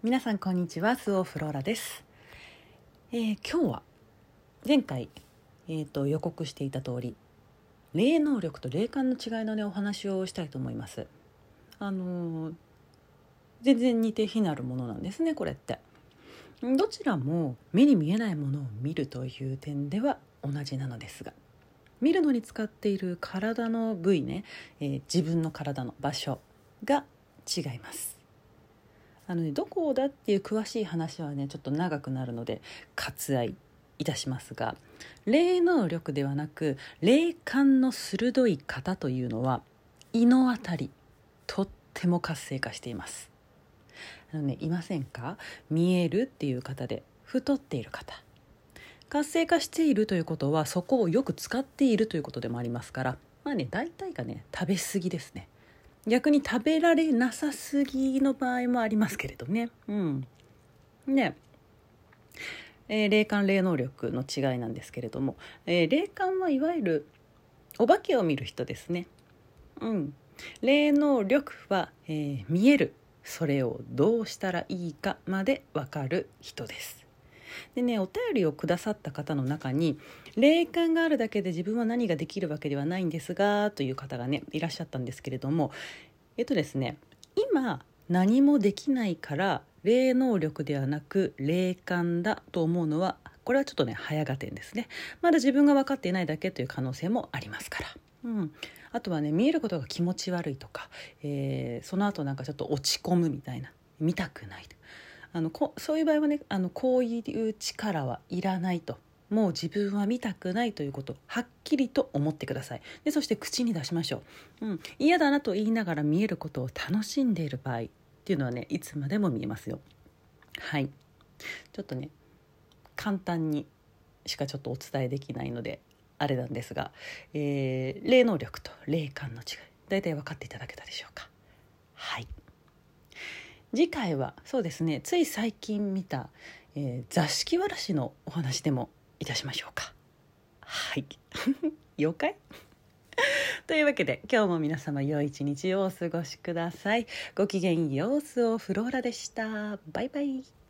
皆さんこんにちはスオフローラです、えー今日は前回、えー、と予告していた通り霊能力と霊感の違いのねお話をしたいと思います。あのー全然似て非なるものなんですねこれって。どちらも目に見えないものを見るという点では同じなのですが見るのに使っている体の部位ね、えー自分の体の場所が違います。あのねどこだっていう詳しい話はねちょっと長くなるので割愛いたしますが霊能力ではなく霊感の鋭い方というのは胃のあたりとっても活性化しています。あのねいませんか？見えるっていう方で太っている方。活性化しているということはそこをよく使っているということでもありますからまあね大体がね食べ過ぎですね。逆に食べられなさすぎの場合もありますけれどね。うん。ね。えー霊感霊能力の違いなんですけれども、えー霊感はいわゆるお化けを見る人ですね。うん。霊能力は、えー見える。それをどうしたらいいかまでわかる人です。でねお便りをくださった方の中に霊感があるだけで自分は何ができるわけではないんですがという方がねいらっしゃったんですけれどもえっとですね今何もできないから霊能力ではなく霊感だと思うのはこれはちょっとね早がてんですね。まだ自分が分かっていないだけという可能性もありますから。うん、あとはね見えることが気持ち悪いとか、えーその後なんかちょっと落ち込むみたいな。見たくないあのこそういう場合はねあのこういう力はいらないと。もう自分は見たくないということはっきりと思ってください。でそして口に出しましょう、うん、嫌だなと言いながら見えることを楽しんでいる場合っていうのはねいつまでも見えますよ。はい。ちょっとね簡単にしかちょっとお伝えできないのであれなんですが、えー霊能力と霊感の違い大体分かっていただけたでしょうか。はい。次回はそうですねつい最近見た、えー座敷わらしのお話でもいたしましょうか。はい。了解。というわけで今日も皆様良い一日をお過ごしください。ごきげんようスオフローラでした。バイバイ。